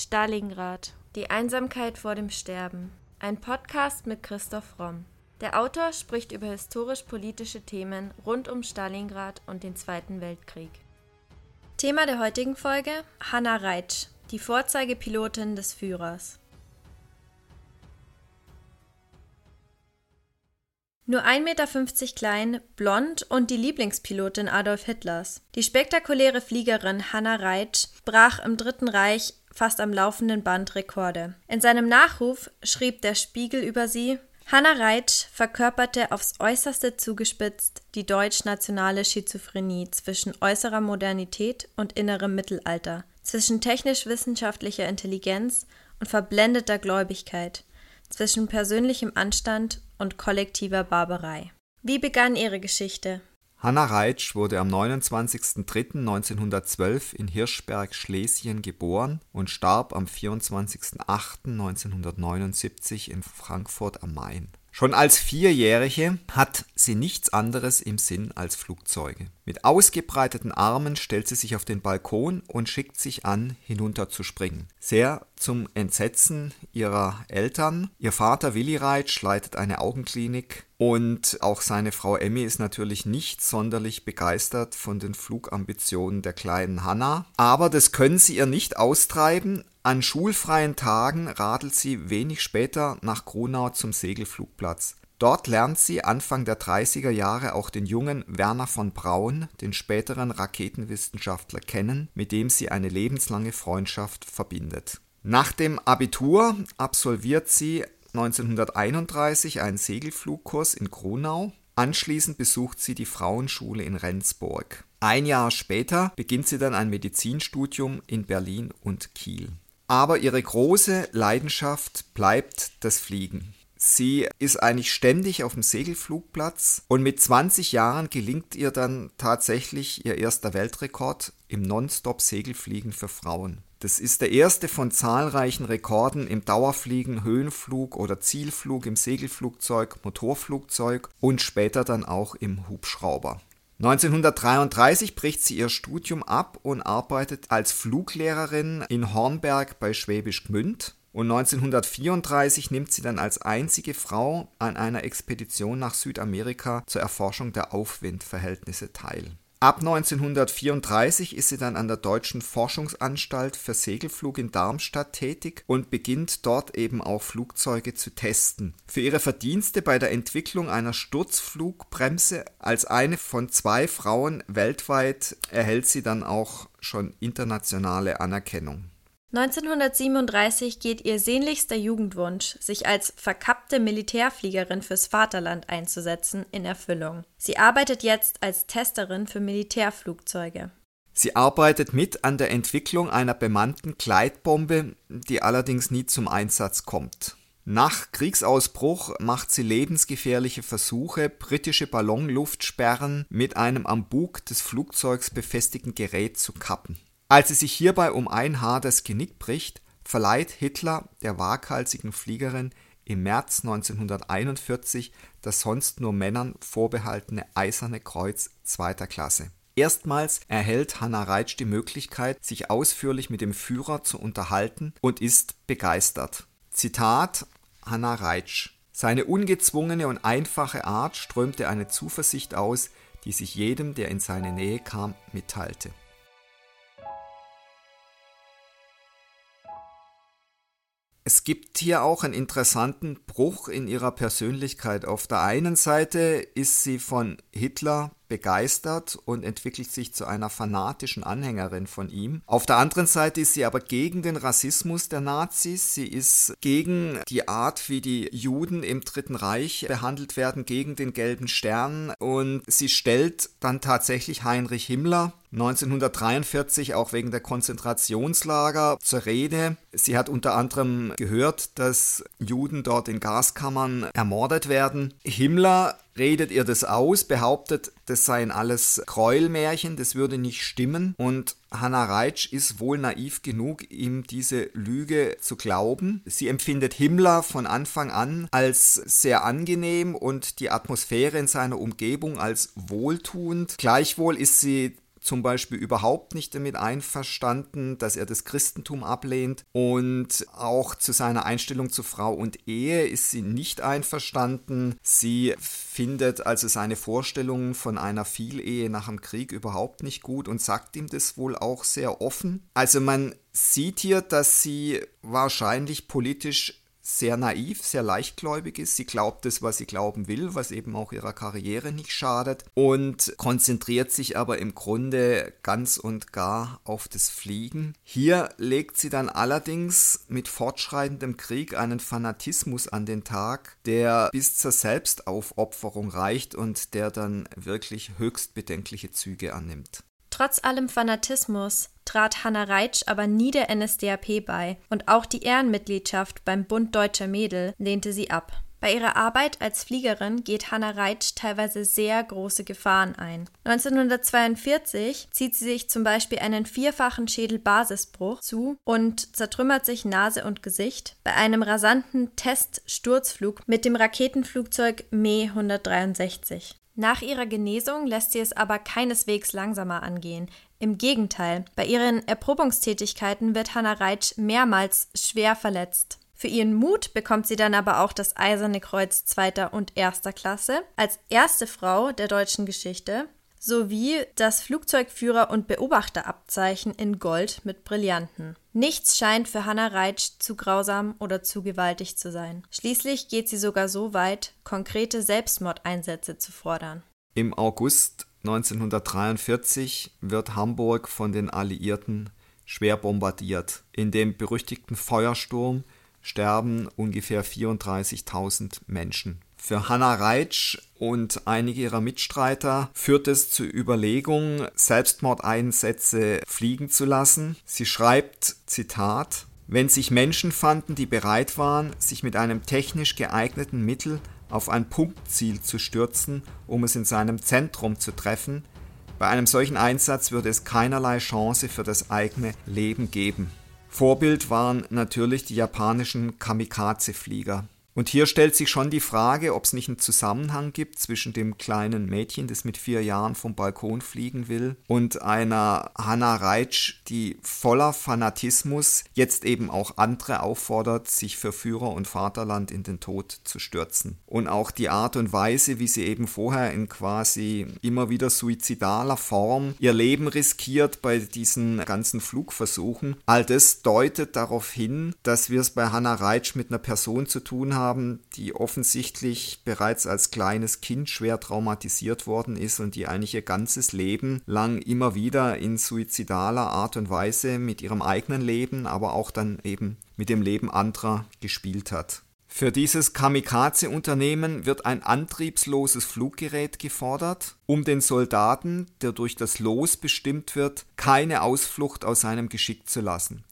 Stalingrad. Die Einsamkeit vor dem Sterben. Ein Podcast mit Christoph Romm. Der Autor spricht über historisch-politische Themen rund um Stalingrad und den Zweiten Weltkrieg. Thema der heutigen Folge: Hanna Reitsch, die Vorzeigepilotin des Führers. Nur 1,50 Meter klein, blond und die Lieblingspilotin Adolf Hitlers. Die spektakuläre Fliegerin Hanna Reitsch brach im Dritten Reich fast am laufenden Band Rekorde. In seinem Nachruf schrieb der Spiegel über sie Hanna Reitsch verkörperte aufs äußerste zugespitzt die deutsch-nationale Schizophrenie zwischen äußerer Modernität und innerem Mittelalter, zwischen technisch-wissenschaftlicher Intelligenz und verblendeter Gläubigkeit, zwischen persönlichem Anstand und kollektiver Barbarei. Wie begann ihre Geschichte? Hanna Reitsch wurde am 29.03.1912 in Hirschberg, Schlesien geboren und starb am 24.08.1979 in Frankfurt am Main. Schon als Vierjährige hat sie nichts anderes im Sinn als Flugzeuge. Mit ausgebreiteten Armen stellt sie sich auf den Balkon und schickt sich an, hinunterzuspringen. Sehr zum Entsetzen ihrer Eltern. Ihr Vater Willi Reitsch leitet eine Augenklinik und auch seine Frau Emmy ist natürlich nicht sonderlich begeistert von den Flugambitionen der kleinen Hanna. Aber das können sie ihr nicht austreiben. An schulfreien Tagen radelt sie wenig später nach Grunau zum Segelflugplatz. Dort lernt sie Anfang der 30er Jahre auch den jungen Werner von Braun, den späteren Raketenwissenschaftler, kennen, mit dem sie eine lebenslange Freundschaft verbindet. Nach dem Abitur absolviert sie 1931 einen Segelflugkurs in Grunau. Anschließend besucht sie die Frauenschule in Rendsburg. Ein Jahr später beginnt sie dann ein Medizinstudium in Berlin und Kiel. Aber ihre große Leidenschaft bleibt das Fliegen. Sie ist eigentlich ständig auf dem Segelflugplatz und mit 20 Jahren gelingt ihr dann tatsächlich ihr erster Weltrekord im Nonstop-Segelfliegen für Frauen. Das ist der erste von zahlreichen Rekorden im Dauerfliegen, Höhenflug oder Zielflug im Segelflugzeug, Motorflugzeug und später dann auch im Hubschrauber. 1933 bricht sie ihr Studium ab und arbeitet als Fluglehrerin in Hornberg bei Schwäbisch Gmünd. Und 1934 nimmt sie dann als einzige Frau an einer Expedition nach Südamerika zur Erforschung der Aufwindverhältnisse teil. Ab 1934 ist sie dann an der Deutschen Forschungsanstalt für Segelflug in Darmstadt tätig und beginnt dort eben auch Flugzeuge zu testen. Für ihre Verdienste bei der Entwicklung einer Sturzflugbremse als eine von zwei Frauen weltweit erhält sie dann auch schon internationale Anerkennung. 1937 geht ihr sehnlichster Jugendwunsch, sich als verkappte Militärfliegerin fürs Vaterland einzusetzen, in Erfüllung. Sie arbeitet jetzt als Testerin für Militärflugzeuge. Sie arbeitet mit an der Entwicklung einer bemannten Gleitbombe, die allerdings nie zum Einsatz kommt. Nach Kriegsausbruch macht sie lebensgefährliche Versuche, britische Ballonluftsperren mit einem am Bug des Flugzeugs befestigten Gerät zu kappen. Als sie sich hierbei um ein Haar das Genick bricht, verleiht Hitler der waghalsigen Fliegerin im März 1941 das sonst nur Männern vorbehaltene Eiserne Kreuz zweiter Klasse. Erstmals erhält Hannah Reitsch die Möglichkeit, sich ausführlich mit dem Führer zu unterhalten und ist begeistert. Zitat Hannah Reitsch Seine ungezwungene und einfache Art strömte eine Zuversicht aus, die sich jedem, der in seine Nähe kam, mitteilte. Es gibt hier auch einen interessanten Bruch in ihrer Persönlichkeit. Auf der einen Seite ist sie von Hitler begeistert und entwickelt sich zu einer fanatischen Anhängerin von ihm. Auf der anderen Seite ist sie aber gegen den Rassismus der Nazis. Sie ist gegen die Art, wie die Juden im Dritten Reich behandelt werden, gegen den gelben Stern und sie stellt dann tatsächlich Heinrich Himmler 1943 auch wegen der Konzentrationslager zur Rede. Sie hat unter anderem gehört, dass Juden dort in Gaskammern ermordet werden. Himmler redet ihr das aus, behauptet, das seien alles Gräuelmärchen, das würde nicht stimmen. Und Hannah Reitsch ist wohl naiv genug, ihm diese Lüge zu glauben. Sie empfindet Himmler von Anfang an als sehr angenehm und die Atmosphäre in seiner Umgebung als wohltuend. Gleichwohl ist sie zum Beispiel überhaupt nicht damit einverstanden, dass er das Christentum ablehnt und auch zu seiner Einstellung zu Frau und Ehe ist sie nicht einverstanden. Sie findet also seine Vorstellungen von einer Vielehe nach dem Krieg überhaupt nicht gut und sagt ihm das wohl auch sehr offen. Also man sieht hier, dass sie wahrscheinlich politisch sehr naiv, sehr leichtgläubig ist. Sie glaubt es, was sie glauben will, was eben auch ihrer Karriere nicht schadet und konzentriert sich aber im Grunde ganz und gar auf das Fliegen. Hier legt sie dann allerdings mit fortschreitendem Krieg einen Fanatismus an den Tag, der bis zur Selbstaufopferung reicht und der dann wirklich höchst bedenkliche Züge annimmt. Trotz allem Fanatismus trat Hanna Reitsch aber nie der NSDAP bei und auch die Ehrenmitgliedschaft beim Bund Deutscher Mädel lehnte sie ab. Bei ihrer Arbeit als Fliegerin geht Hanna Reitsch teilweise sehr große Gefahren ein. 1942 zieht sie sich zum Beispiel einen vierfachen Schädelbasisbruch zu und zertrümmert sich Nase und Gesicht bei einem rasanten Teststurzflug mit dem Raketenflugzeug Me 163. Nach ihrer Genesung lässt sie es aber keineswegs langsamer angehen. Im Gegenteil, bei ihren Erprobungstätigkeiten wird Hannah Reitsch mehrmals schwer verletzt. Für ihren Mut bekommt sie dann aber auch das Eiserne Kreuz zweiter und erster Klasse als erste Frau der deutschen Geschichte sowie das Flugzeugführer- und Beobachterabzeichen in Gold mit Brillanten. Nichts scheint für Hannah Reitsch zu grausam oder zu gewaltig zu sein. Schließlich geht sie sogar so weit, konkrete Selbstmordeinsätze zu fordern. Im August 1943 wird Hamburg von den Alliierten schwer bombardiert. In dem berüchtigten Feuersturm sterben ungefähr 34.000 Menschen. Für Hannah Reitsch und einige ihrer Mitstreiter führt es zur Überlegung, Selbstmordeinsätze fliegen zu lassen. Sie schreibt, Zitat, wenn sich Menschen fanden, die bereit waren, sich mit einem technisch geeigneten Mittel auf ein Punktziel zu stürzen, um es in seinem Zentrum zu treffen, bei einem solchen Einsatz würde es keinerlei Chance für das eigene Leben geben. Vorbild waren natürlich die japanischen Kamikaze-Flieger. Und hier stellt sich schon die Frage, ob es nicht einen Zusammenhang gibt zwischen dem kleinen Mädchen, das mit vier Jahren vom Balkon fliegen will, und einer Hannah Reitsch, die voller Fanatismus jetzt eben auch andere auffordert, sich für Führer und Vaterland in den Tod zu stürzen. Und auch die Art und Weise, wie sie eben vorher in quasi immer wieder suizidaler Form ihr Leben riskiert bei diesen ganzen Flugversuchen, all das deutet darauf hin, dass wir es bei Hannah Reitsch mit einer Person zu tun haben, haben, die offensichtlich bereits als kleines Kind schwer traumatisiert worden ist und die eigentlich ihr ganzes Leben lang immer wieder in suizidaler Art und Weise mit ihrem eigenen Leben, aber auch dann eben mit dem Leben anderer gespielt hat. Für dieses Kamikaze-Unternehmen wird ein antriebsloses Fluggerät gefordert, um den Soldaten, der durch das Los bestimmt wird, keine Ausflucht aus seinem Geschick zu lassen.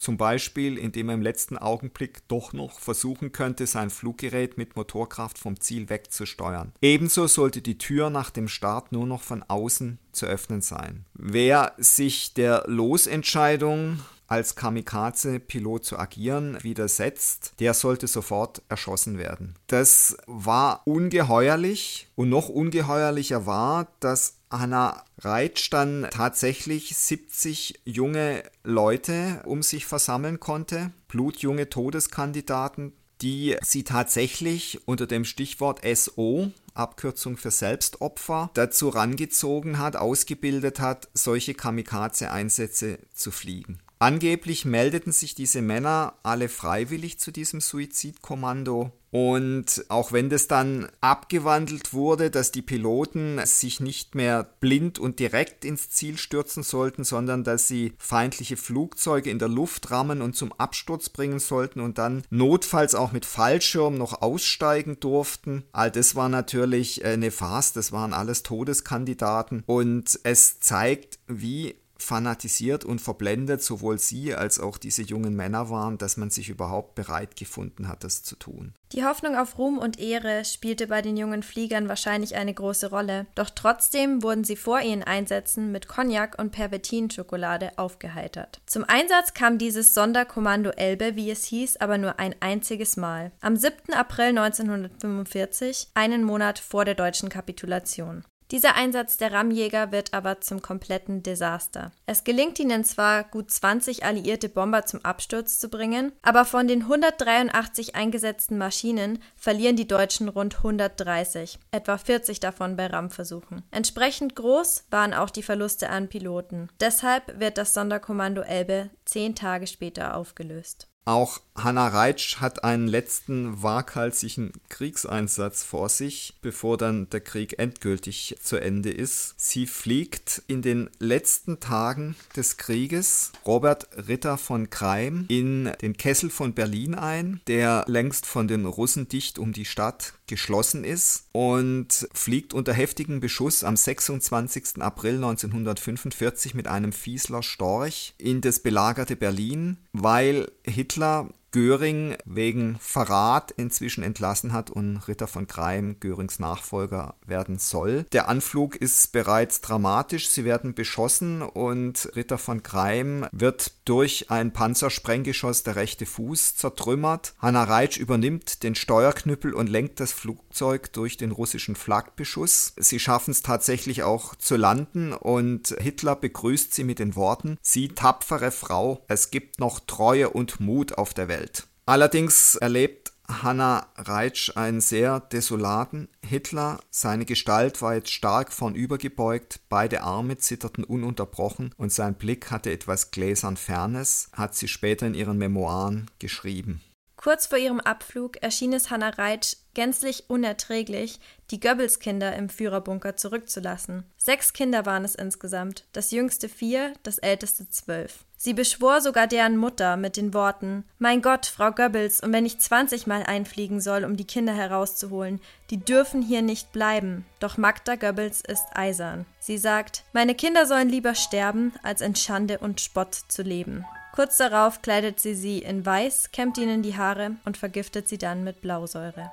Zum Beispiel, indem er im letzten Augenblick doch noch versuchen könnte, sein Fluggerät mit Motorkraft vom Ziel wegzusteuern. Ebenso sollte die Tür nach dem Start nur noch von außen zu öffnen sein. Wer sich der Losentscheidung als Kamikaze-Pilot zu agieren widersetzt, der sollte sofort erschossen werden. Das war ungeheuerlich und noch ungeheuerlicher war, dass Anna Reitsch dann tatsächlich 70 junge Leute um sich versammeln konnte, blutjunge Todeskandidaten, die sie tatsächlich unter dem Stichwort SO, Abkürzung für Selbstopfer, dazu rangezogen hat, ausgebildet hat, solche Kamikaze-Einsätze zu fliegen. Angeblich meldeten sich diese Männer alle freiwillig zu diesem Suizidkommando. Und auch wenn das dann abgewandelt wurde, dass die Piloten sich nicht mehr blind und direkt ins Ziel stürzen sollten, sondern dass sie feindliche Flugzeuge in der Luft rammen und zum Absturz bringen sollten und dann notfalls auch mit Fallschirm noch aussteigen durften. All das war natürlich eine Farce, das waren alles Todeskandidaten und es zeigt, wie fanatisiert und verblendet sowohl sie als auch diese jungen Männer waren, dass man sich überhaupt bereit gefunden hat, das zu tun. Die Hoffnung auf Ruhm und Ehre spielte bei den jungen Fliegern wahrscheinlich eine große Rolle, doch trotzdem wurden sie vor ihren Einsätzen mit Cognac und Pervertinschokolade aufgeheitert. Zum Einsatz kam dieses Sonderkommando Elbe, wie es hieß, aber nur ein einziges Mal. Am 7. April 1945, einen Monat vor der deutschen Kapitulation. Dieser Einsatz der RAM-Jäger wird aber zum kompletten Desaster. Es gelingt ihnen zwar, gut 20 alliierte Bomber zum Absturz zu bringen, aber von den 183 eingesetzten Maschinen verlieren die Deutschen rund 130, etwa 40 davon bei RAM-Versuchen. Entsprechend groß waren auch die Verluste an Piloten. Deshalb wird das Sonderkommando Elbe zehn Tage später aufgelöst. Auch Hannah Reitsch hat einen letzten waghalsigen Kriegseinsatz vor sich, bevor dann der Krieg endgültig zu Ende ist. Sie fliegt in den letzten Tagen des Krieges Robert Ritter von Kreim in den Kessel von Berlin ein, der längst von den Russen dicht um die Stadt geschlossen ist und fliegt unter heftigem Beschuss am 26. April 1945 mit einem Fiesler Storch in das belagerte Berlin, weil Hitler Hitler Göring wegen Verrat inzwischen entlassen hat und Ritter von Kreim Görings Nachfolger werden soll. Der Anflug ist bereits dramatisch. Sie werden beschossen und Ritter von Kreim wird durch ein Panzersprenggeschoss der rechte Fuß zertrümmert. Hanna Reitsch übernimmt den Steuerknüppel und lenkt das Flugzeug durch den russischen Flagbeschuss. Sie schaffen es tatsächlich auch zu landen und Hitler begrüßt sie mit den Worten: Sie tapfere Frau, es gibt noch Treue und Mut auf der Welt. Welt. Allerdings erlebt Hannah Reitsch einen sehr desolaten Hitler. Seine Gestalt war jetzt stark vornübergebeugt, beide Arme zitterten ununterbrochen und sein Blick hatte etwas gläsern Fernes, hat sie später in ihren Memoiren geschrieben. Kurz vor ihrem Abflug erschien es Hannah Reitsch gänzlich unerträglich, die Goebbels-Kinder im Führerbunker zurückzulassen. Sechs Kinder waren es insgesamt, das jüngste vier, das älteste zwölf. Sie beschwor sogar deren Mutter mit den Worten Mein Gott, Frau Goebbels, und wenn ich zwanzigmal einfliegen soll, um die Kinder herauszuholen, die dürfen hier nicht bleiben. Doch Magda Goebbels ist eisern. Sie sagt Meine Kinder sollen lieber sterben, als in Schande und Spott zu leben. Kurz darauf kleidet sie sie in Weiß, kämmt ihnen die Haare und vergiftet sie dann mit Blausäure.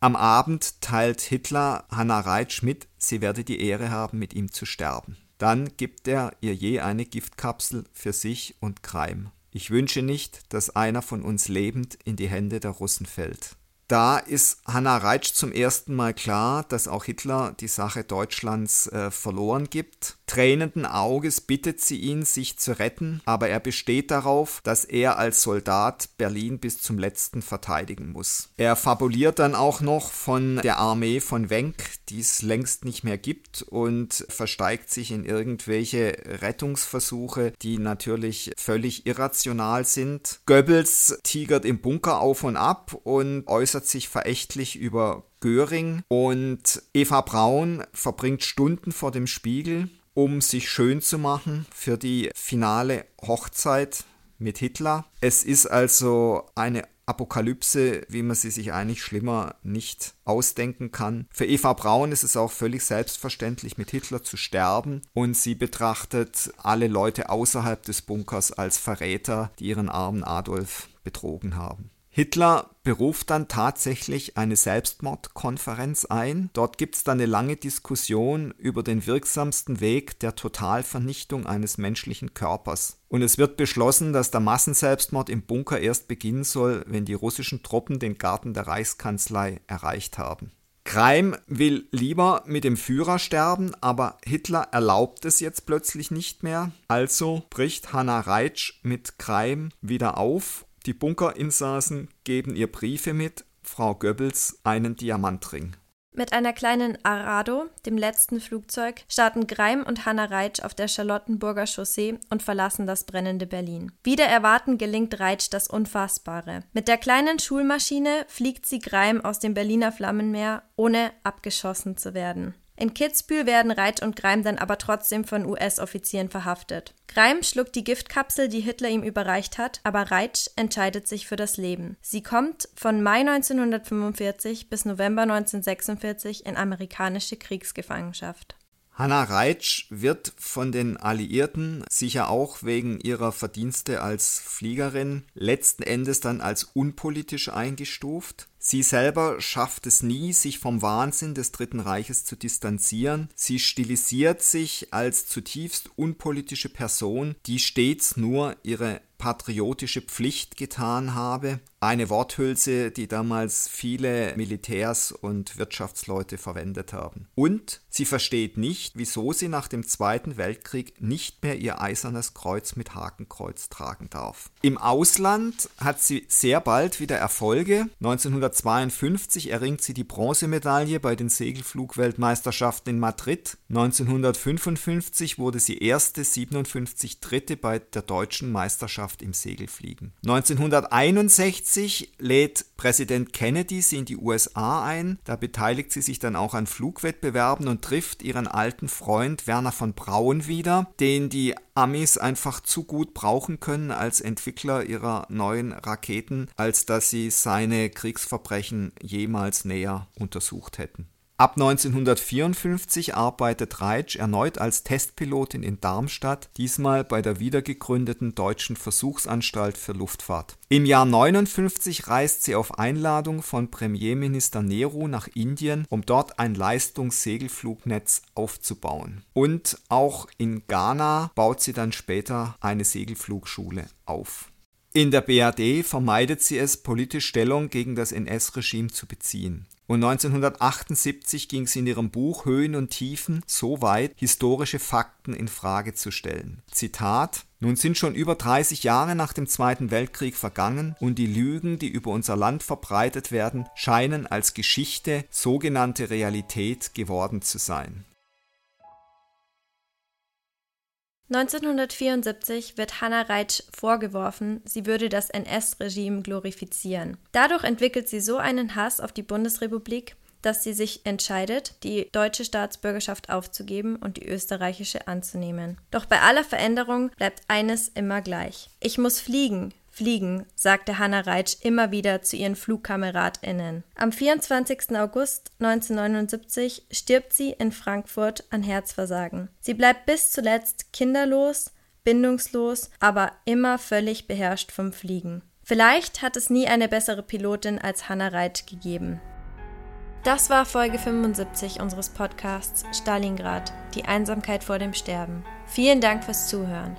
Am Abend teilt Hitler Hannah Reitsch mit, sie werde die Ehre haben, mit ihm zu sterben. Dann gibt er ihr je eine Giftkapsel für sich und Kreim. Ich wünsche nicht, dass einer von uns lebend in die Hände der Russen fällt. Da ist Hannah Reitsch zum ersten Mal klar, dass auch Hitler die Sache Deutschlands äh, verloren gibt. Tränenden Auges bittet sie ihn, sich zu retten, aber er besteht darauf, dass er als Soldat Berlin bis zum letzten verteidigen muss. Er fabuliert dann auch noch von der Armee von Wenck, die es längst nicht mehr gibt, und versteigt sich in irgendwelche Rettungsversuche, die natürlich völlig irrational sind. Goebbels tigert im Bunker auf und ab und äußert sich verächtlich über Göring und Eva Braun verbringt Stunden vor dem Spiegel um sich schön zu machen für die finale Hochzeit mit Hitler. Es ist also eine Apokalypse, wie man sie sich eigentlich schlimmer nicht ausdenken kann. Für Eva Braun ist es auch völlig selbstverständlich, mit Hitler zu sterben und sie betrachtet alle Leute außerhalb des Bunkers als Verräter, die ihren armen Adolf betrogen haben. Hitler beruft dann tatsächlich eine Selbstmordkonferenz ein. Dort gibt es dann eine lange Diskussion über den wirksamsten Weg der Totalvernichtung eines menschlichen Körpers. Und es wird beschlossen, dass der Massenselbstmord im Bunker erst beginnen soll, wenn die russischen Truppen den Garten der Reichskanzlei erreicht haben. Kreim will lieber mit dem Führer sterben, aber Hitler erlaubt es jetzt plötzlich nicht mehr. Also bricht Hannah Reitsch mit Kreim wieder auf die Bunkerinsassen geben ihr Briefe mit, Frau Goebbels einen Diamantring. Mit einer kleinen Arado, dem letzten Flugzeug, starten Greim und Hanna Reitsch auf der Charlottenburger Chaussee und verlassen das brennende Berlin. Wieder erwarten gelingt Reitsch das Unfassbare. Mit der kleinen Schulmaschine fliegt sie Greim aus dem Berliner Flammenmeer, ohne abgeschossen zu werden. In Kitzbühel werden Reitsch und Greim dann aber trotzdem von US-Offizieren verhaftet. Greim schluckt die Giftkapsel, die Hitler ihm überreicht hat, aber Reitsch entscheidet sich für das Leben. Sie kommt von Mai 1945 bis November 1946 in amerikanische Kriegsgefangenschaft. Hannah Reitsch wird von den Alliierten sicher auch wegen ihrer Verdienste als Fliegerin letzten Endes dann als unpolitisch eingestuft. Sie selber schafft es nie, sich vom Wahnsinn des Dritten Reiches zu distanzieren. Sie stilisiert sich als zutiefst unpolitische Person, die stets nur ihre patriotische Pflicht getan habe, eine Worthülse, die damals viele Militärs und Wirtschaftsleute verwendet haben. Und sie versteht nicht, wieso sie nach dem Zweiten Weltkrieg nicht mehr ihr eisernes Kreuz mit Hakenkreuz tragen darf. Im Ausland hat sie sehr bald wieder Erfolge. 1952 erringt sie die Bronzemedaille bei den Segelflugweltmeisterschaften in Madrid. 1955 wurde sie erste 57 Dritte bei der deutschen Meisterschaft im Segelfliegen. 1961 lädt Präsident Kennedy sie in die USA ein. Da beteiligt sie sich dann auch an Flugwettbewerben und trifft ihren alten Freund Werner von Braun wieder, den die Amis einfach zu gut brauchen können als Entwickler ihrer neuen Raketen, als dass sie seine Kriegsverbrechen jemals näher untersucht hätten. Ab 1954 arbeitet Reitsch erneut als Testpilotin in Darmstadt, diesmal bei der wiedergegründeten Deutschen Versuchsanstalt für Luftfahrt. Im Jahr 59 reist sie auf Einladung von Premierminister Nehru nach Indien, um dort ein Leistungssegelflugnetz aufzubauen. Und auch in Ghana baut sie dann später eine Segelflugschule auf. In der BRD vermeidet sie es, politisch Stellung gegen das NS-Regime zu beziehen. Und 1978 ging sie in ihrem Buch Höhen und Tiefen so weit, historische Fakten in Frage zu stellen. Zitat nun sind schon über 30 Jahre nach dem Zweiten Weltkrieg vergangen und die Lügen, die über unser Land verbreitet werden, scheinen als Geschichte, sogenannte Realität geworden zu sein. 1974 wird Hannah Reitsch vorgeworfen, sie würde das NS-Regime glorifizieren. Dadurch entwickelt sie so einen Hass auf die Bundesrepublik, dass sie sich entscheidet, die deutsche Staatsbürgerschaft aufzugeben und die österreichische anzunehmen. Doch bei aller Veränderung bleibt eines immer gleich. Ich muss fliegen, Fliegen, sagte Hannah Reitsch immer wieder zu ihren FlugkameradInnen. Am 24. August 1979 stirbt sie in Frankfurt an Herzversagen. Sie bleibt bis zuletzt kinderlos, bindungslos, aber immer völlig beherrscht vom Fliegen. Vielleicht hat es nie eine bessere Pilotin als Hannah Reitsch gegeben. Das war Folge 75 unseres Podcasts Stalingrad, die Einsamkeit vor dem Sterben. Vielen Dank fürs Zuhören.